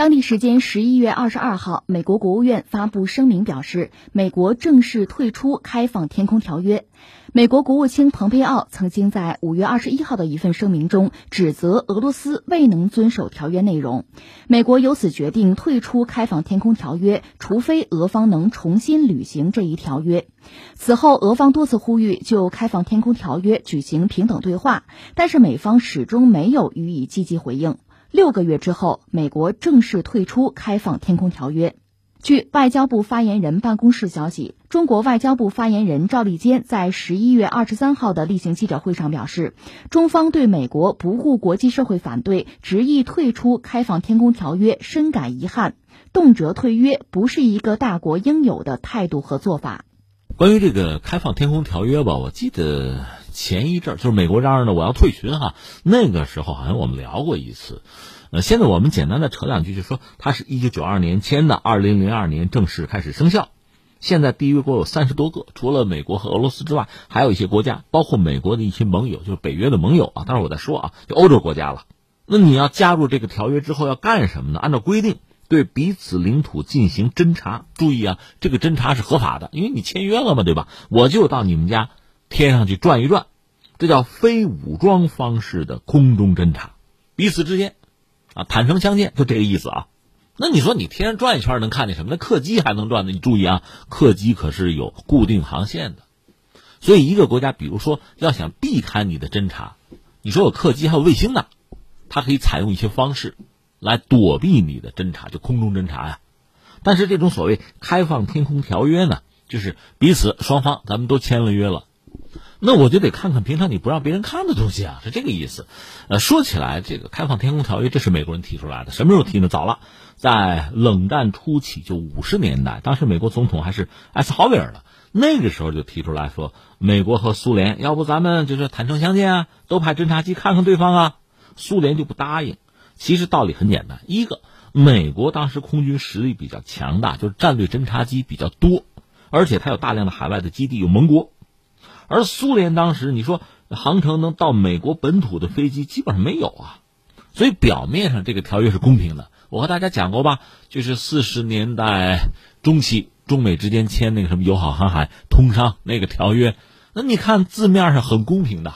当地时间十一月二十二号，美国国务院发布声明表示，美国正式退出开放天空条约。美国国务卿蓬佩奥曾经在五月二十一号的一份声明中指责俄罗斯未能遵守条约内容，美国由此决定退出开放天空条约，除非俄方能重新履行这一条约。此后，俄方多次呼吁就开放天空条约举行平等对话，但是美方始终没有予以积极回应。六个月之后，美国正式退出开放天空条约。据外交部发言人办公室消息，中国外交部发言人赵立坚在十一月二十三号的例行记者会上表示，中方对美国不顾国际社会反对，执意退出开放天空条约深感遗憾。动辄退约不是一个大国应有的态度和做法。关于这个开放天空条约吧，我记得。前一阵儿就是美国嚷嚷着我要退群哈，那个时候好像我们聊过一次，呃，现在我们简单的扯两句，就说它是一九九二年签的，二零零二年正式开始生效。现在缔约国有三十多个，除了美国和俄罗斯之外，还有一些国家，包括美国的一些盟友，就是北约的盟友啊。待会儿我再说啊，就欧洲国家了。那你要加入这个条约之后要干什么呢？按照规定，对彼此领土进行侦查。注意啊，这个侦查是合法的，因为你签约了嘛，对吧？我就到你们家。天上去转一转，这叫非武装方式的空中侦察，彼此之间啊坦诚相见，就这个意思啊。那你说你天上转一圈能看见什么？那客机还能转呢？你注意啊，客机可是有固定航线的，所以一个国家，比如说要想避开你的侦察，你说有客机还有卫星呢，它可以采用一些方式来躲避你的侦察，就空中侦察呀。但是这种所谓开放天空条约呢，就是彼此双方咱们都签了约了。那我就得看看平常你不让别人看的东西啊，是这个意思。呃，说起来，这个开放天空条约，这是美国人提出来的，什么时候提呢？早了，在冷战初期，就五十年代，当时美国总统还是艾森豪威尔呢，那个时候就提出来说，美国和苏联，要不咱们就是坦诚相见啊，都派侦察机看看对方啊。苏联就不答应。其实道理很简单，一个，美国当时空军实力比较强大，就是战略侦察机比较多，而且它有大量的海外的基地，有盟国。而苏联当时，你说航程能到美国本土的飞机基本上没有啊，所以表面上这个条约是公平的。我和大家讲过吧，就是四十年代中期中美之间签那个什么友好航海通商那个条约，那你看字面上很公平的，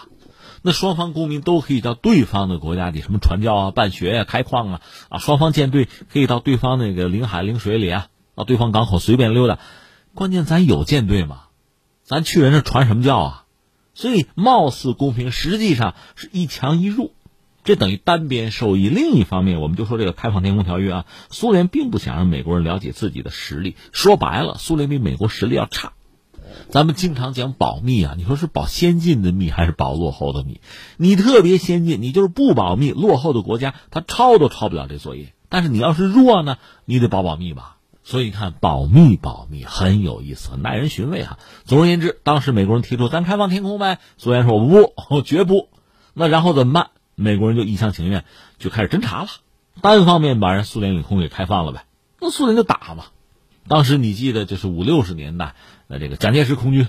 那双方公民都可以到对方的国家里什么传教啊、办学呀、开矿啊，啊，双方舰队可以到对方那个领海领水里啊，到对方港口随便溜达。关键咱有舰队吗？咱去人那传什么教啊？所以貌似公平，实际上是一强一弱，这等于单边受益。另一方面，我们就说这个开放天空条约啊，苏联并不想让美国人了解自己的实力。说白了，苏联比美国实力要差。咱们经常讲保密啊，你说是保先进的密还是保落后的密？你特别先进，你就是不保密，落后的国家他抄都抄不了这作业。但是你要是弱呢，你得保保密吧。所以你看保密保密很有意思，很耐人寻味哈。总而言之，当时美国人提出咱开放天空呗，苏联说我不，我绝不。那然后怎么办？美国人就一厢情愿，就开始侦查了，单方面把人苏联领空给开放了呗。那苏联就打嘛。当时你记得就是五六十年代，那这个蒋介石空军，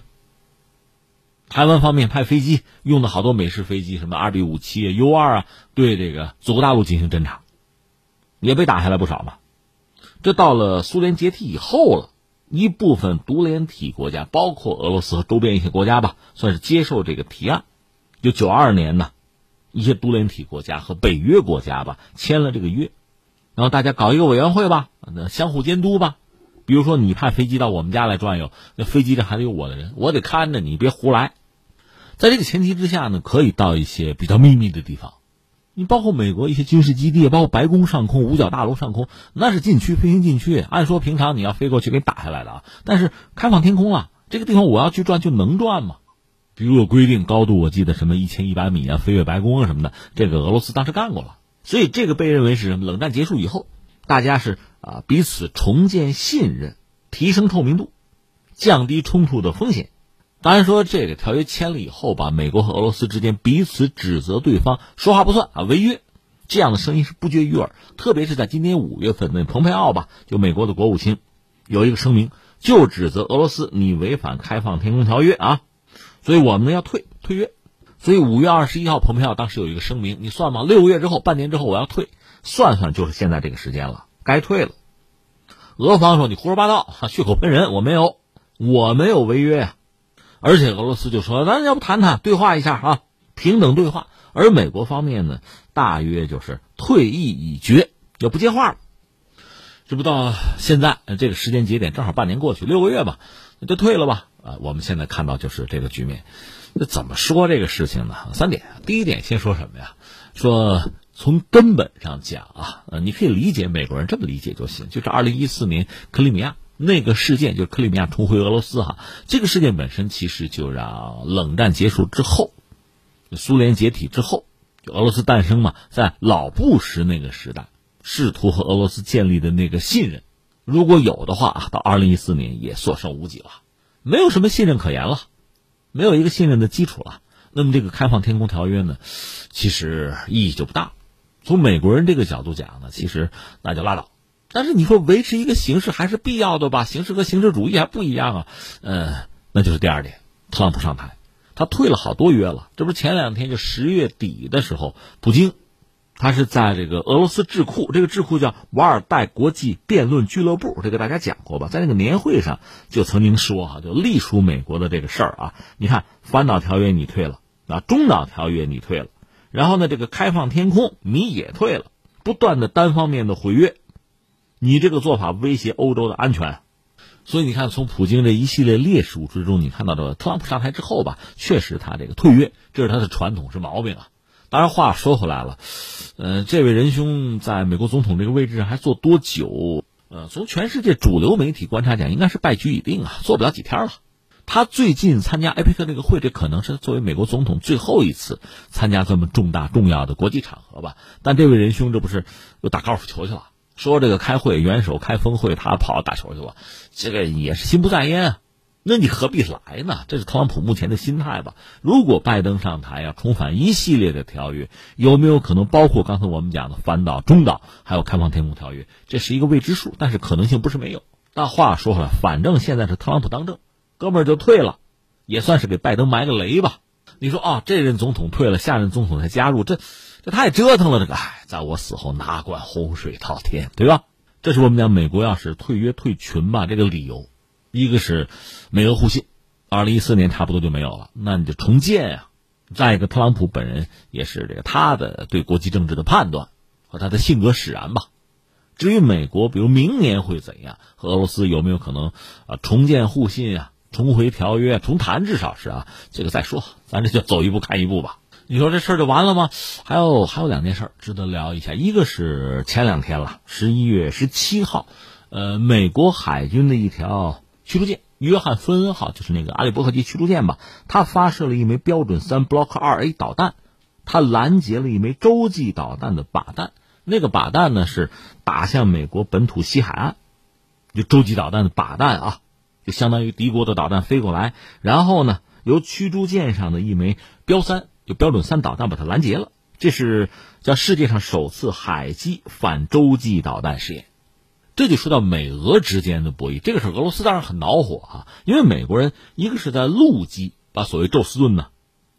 台湾方面派飞机用的好多美式飞机，什么二 B 五七、U 二啊，对这个祖国大陆进行侦查，也被打下来不少嘛。这到了苏联解体以后了，一部分独联体国家，包括俄罗斯和周边一些国家吧，算是接受这个提案。就九二年呢，一些独联体国家和北约国家吧签了这个约，然后大家搞一个委员会吧，那相互监督吧。比如说你派飞机到我们家来转悠，那飞机上还得有我的人，我得看着你，别胡来。在这个前提之下呢，可以到一些比较秘密的地方。你包括美国一些军事基地，包括白宫上空、五角大楼上空，那是禁区，飞行禁区。按说平常你要飞过去给打下来的啊，但是开放天空啊，这个地方我要去转就能转吗？比如有规定高度，我记得什么一千一百米啊，飞越白宫啊什么的，这个俄罗斯当时干过了。所以这个被认为是冷战结束以后，大家是啊彼此重建信任，提升透明度，降低冲突的风险。当然说这个条约签了以后吧，美国和俄罗斯之间彼此指责对方说话不算啊，违约，这样的声音是不绝于耳。特别是在今年五月份，那蓬佩奥吧，就美国的国务卿，有一个声明，就指责俄罗斯你违反开放天空条约啊，所以我们要退退约。所以五月二十一号，蓬佩奥当时有一个声明，你算嘛，六个月之后，半年之后我要退，算算就是现在这个时间了。该退了。俄方说你胡说八道，血口喷人，我没有，我没有违约呀。而且俄罗斯就说，咱要不谈谈，对话一下啊，平等对话。而美国方面呢，大约就是退意已决，也不接话了。这不到现在这个时间节点，正好半年过去，六个月吧，那就退了吧。啊，我们现在看到就是这个局面。那怎么说这个事情呢？三点。第一点，先说什么呀？说从根本上讲啊，呃，你可以理解美国人这么理解就行，就是二零一四年克里米亚那个事件，就是克里米亚重回俄罗斯哈。这个事件本身其实就让冷战结束之后。苏联解体之后，就俄罗斯诞生嘛，在老布什那个时代，试图和俄罗斯建立的那个信任，如果有的话，到二零一四年也所剩无几了，没有什么信任可言了，没有一个信任的基础了。那么这个开放天空条约呢，其实意义就不大。从美国人这个角度讲呢，其实那就拉倒。但是你说维持一个形式还是必要的吧？形式和形式主义还不一样啊。嗯，那就是第二点，特朗普上台。他退了好多约了，这不是前两天就十月底的时候，普京，他是在这个俄罗斯智库，这个智库叫瓦尔代国际辩论俱乐部，这个大家讲过吧？在那个年会上就曾经说哈，就隶属美国的这个事儿啊，你看反导条约你退了，啊中导条约你退了，然后呢这个开放天空你也退了，不断的单方面的毁约，你这个做法威胁欧洲的安全。所以你看，从普京这一系列烈数之中，你看到这个特朗普上台之后吧，确实他这个退约，这是他的传统，是毛病啊。当然话说回来了，呃，这位仁兄在美国总统这个位置上还做多久？呃，从全世界主流媒体观察讲，应该是败局已定啊，做不了几天了。他最近参加 APEC 这个会，这可能是作为美国总统最后一次参加这么重大重要的国际场合吧。但这位仁兄这不是又打高尔夫球去了？说这个开会，元首开峰会，他跑打球去了，这个也是心不在焉啊。那你何必来呢？这是特朗普目前的心态吧？如果拜登上台要重返一系列的条约，有没有可能包括刚才我们讲的反导、中导，还有开放天空条约？这是一个未知数，但是可能性不是没有。但话说回来，反正现在是特朗普当政，哥们儿就退了，也算是给拜登埋个雷吧。你说啊，这任总统退了，下任总统才加入，这。这太折腾了，这个哎，在我死后哪管洪水滔天，对吧？这是我们讲美国要是退约退群吧，这个理由，一个是美俄互信，二零一四年差不多就没有了，那你就重建呀。再一个，特朗普本人也是这个他的对国际政治的判断和他的性格使然吧。至于美国，比如明年会怎样，和俄罗斯有没有可能啊重建互信啊，重回条约重谈，至少是啊，这个再说，咱这就走一步看一步吧。你说这事儿就完了吗？还有还有两件事值得聊一下。一个是前两天了，十一月十七号，呃，美国海军的一条驱逐舰“约翰·芬恩号”，就是那个阿利伯克级驱逐舰吧，它发射了一枚标准三 Block 二 A 导弹，它拦截了一枚洲际导弹的靶弹。那个靶弹呢是打向美国本土西海岸，就洲际导弹的靶弹啊，就相当于敌国的导弹飞过来，然后呢由驱逐舰上的一枚标三。就标准三导弹把它拦截了，这是叫世界上首次海基反洲际导弹试验。这就说到美俄之间的博弈，这个是俄罗斯当然很恼火啊，因为美国人一个是在陆基把所谓宙斯盾呢，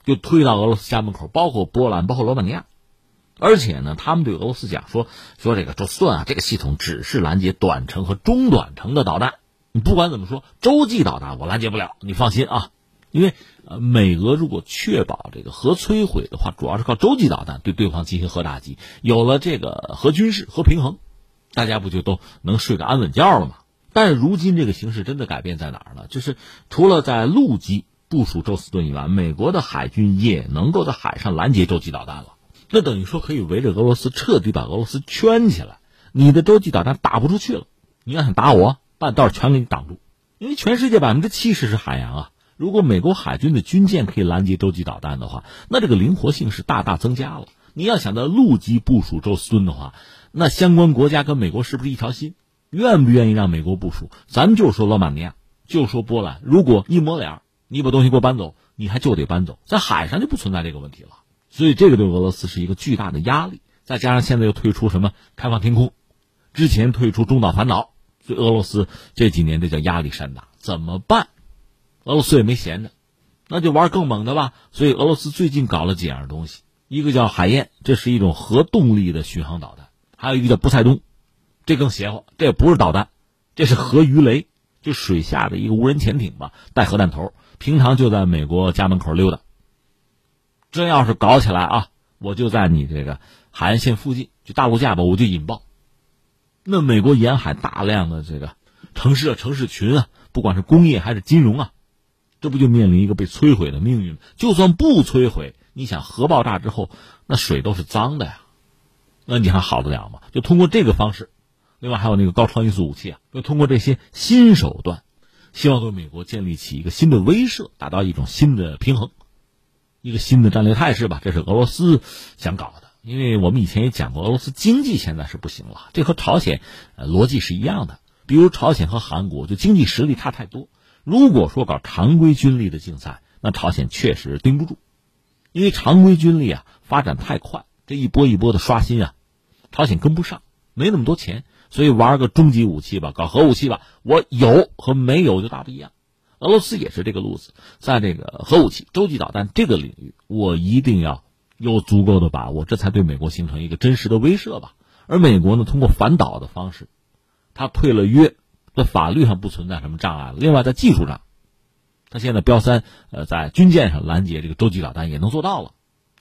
就推到俄罗斯家门口，包括波兰，包括罗马尼亚，而且呢，他们对俄罗斯讲说说这个宙斯盾啊，这个系统只是拦截短程和中短程的导弹，你不管怎么说，洲际导弹我拦截不了，你放心啊。因为呃，美俄如果确保这个核摧毁的话，主要是靠洲际导弹对对方进行核打击。有了这个核军事、核平衡，大家不就都能睡个安稳觉了吗？但如今这个形势真的改变在哪儿呢？就是除了在陆基部署宙斯盾以外，美国的海军也能够在海上拦截洲际导弹了。那等于说可以围着俄罗斯彻底把俄罗斯圈起来，你的洲际导弹打不出去了。你要想打我，半道全给你挡住。因为全世界百分之七十是海洋啊。如果美国海军的军舰可以拦截洲际导弹的话，那这个灵活性是大大增加了。你要想在陆基部署宙斯盾的话，那相关国家跟美国是不是一条心？愿不愿意让美国部署？咱就说罗马尼亚，就说波兰，如果一抹脸，你把东西给我搬走，你还就得搬走，在海上就不存在这个问题了。所以这个对俄罗斯是一个巨大的压力。再加上现在又退出什么开放天空，之前退出中导反导，这俄罗斯这几年这叫压力山大，怎么办？俄罗斯也没闲着，那就玩更猛的吧。所以俄罗斯最近搞了几样东西，一个叫海燕，这是一种核动力的巡航导弹；还有一个叫波塞冬，这更邪乎，这不是导弹，这是核鱼雷，就水下的一个无人潜艇吧，带核弹头，平常就在美国家门口溜达。真要是搞起来啊，我就在你这个海岸线附近，就大陆架吧，我就引爆。那美国沿海大量的这个城市啊、城市群啊，不管是工业还是金融啊，这不就面临一个被摧毁的命运？就算不摧毁，你想核爆炸之后，那水都是脏的呀，那你还好得了吗？就通过这个方式，另外还有那个高超音速武器啊，就通过这些新手段，希望对美国建立起一个新的威慑，达到一种新的平衡，一个新的战略态势吧。这是俄罗斯想搞的。因为我们以前也讲过，俄罗斯经济现在是不行了，这和朝鲜，呃，逻辑是一样的。比如朝鲜和韩国就经济实力差太多，如果说搞常规军力的竞赛，那朝鲜确实盯不住，因为常规军力啊发展太快，这一波一波的刷新啊，朝鲜跟不上，没那么多钱，所以玩个终极武器吧，搞核武器吧，我有和没有就大不一样。俄罗斯也是这个路子，在这个核武器、洲际导弹这个领域，我一定要。有足够的把握，这才对美国形成一个真实的威慑吧。而美国呢，通过反导的方式，他退了约，在法律上不存在什么障碍了。另外，在技术上，他现在标三，呃，在军舰上拦截这个洲际导弹也能做到了。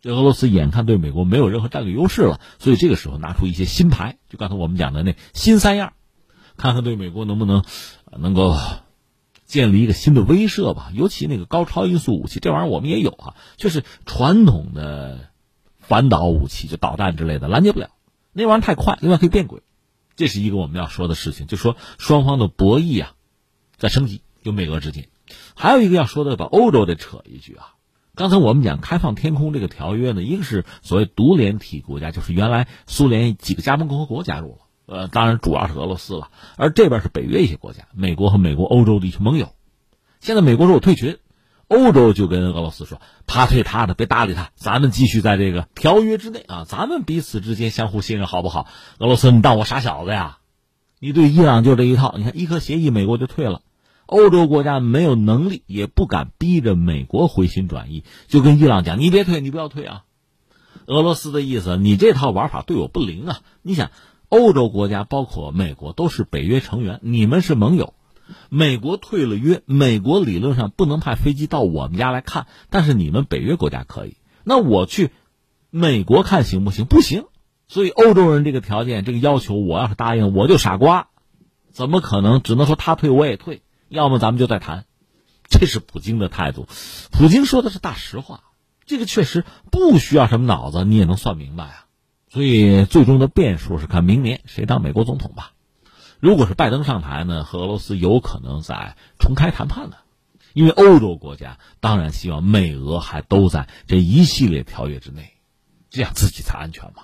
这俄罗斯眼看对美国没有任何战略优势了，所以这个时候拿出一些新牌，就刚才我们讲的那新三样，看看对美国能不能能够。建立一个新的威慑吧，尤其那个高超音速武器，这玩意儿我们也有啊，就是传统的反导武器，就导弹之类的拦截不了，那玩意儿太快，另外可以变轨，这是一个我们要说的事情，就说双方的博弈啊在升级，就美俄之间，还有一个要说的，把欧洲得扯一句啊，刚才我们讲开放天空这个条约呢，一个是所谓独联体国家，就是原来苏联几个加盟共和国加入了。呃，当然主要是俄罗斯了，而这边是北约一些国家，美国和美国欧洲的一些盟友。现在美国说我退群，欧洲就跟俄罗斯说他退他的，别搭理他，咱们继续在这个条约之内啊，咱们彼此之间相互信任，好不好？俄罗斯，你当我傻小子呀？你对伊朗就这一套，你看伊核协议，美国就退了，欧洲国家没有能力，也不敢逼着美国回心转意，就跟伊朗讲，你别退，你不要退啊。俄罗斯的意思，你这套玩法对我不灵啊，你想。欧洲国家包括美国都是北约成员，你们是盟友。美国退了约，美国理论上不能派飞机到我们家来看，但是你们北约国家可以。那我去美国看行不行？不行。所以欧洲人这个条件、这个要求，我要是答应，我就傻瓜。怎么可能？只能说他退我也退，要么咱们就再谈。这是普京的态度。普京说的是大实话，这个确实不需要什么脑子，你也能算明白啊。所以，最终的变数是看明年谁当美国总统吧。如果是拜登上台呢，和俄罗斯有可能再重开谈判的，因为欧洲国家当然希望美俄还都在这一系列条约之内，这样自己才安全嘛。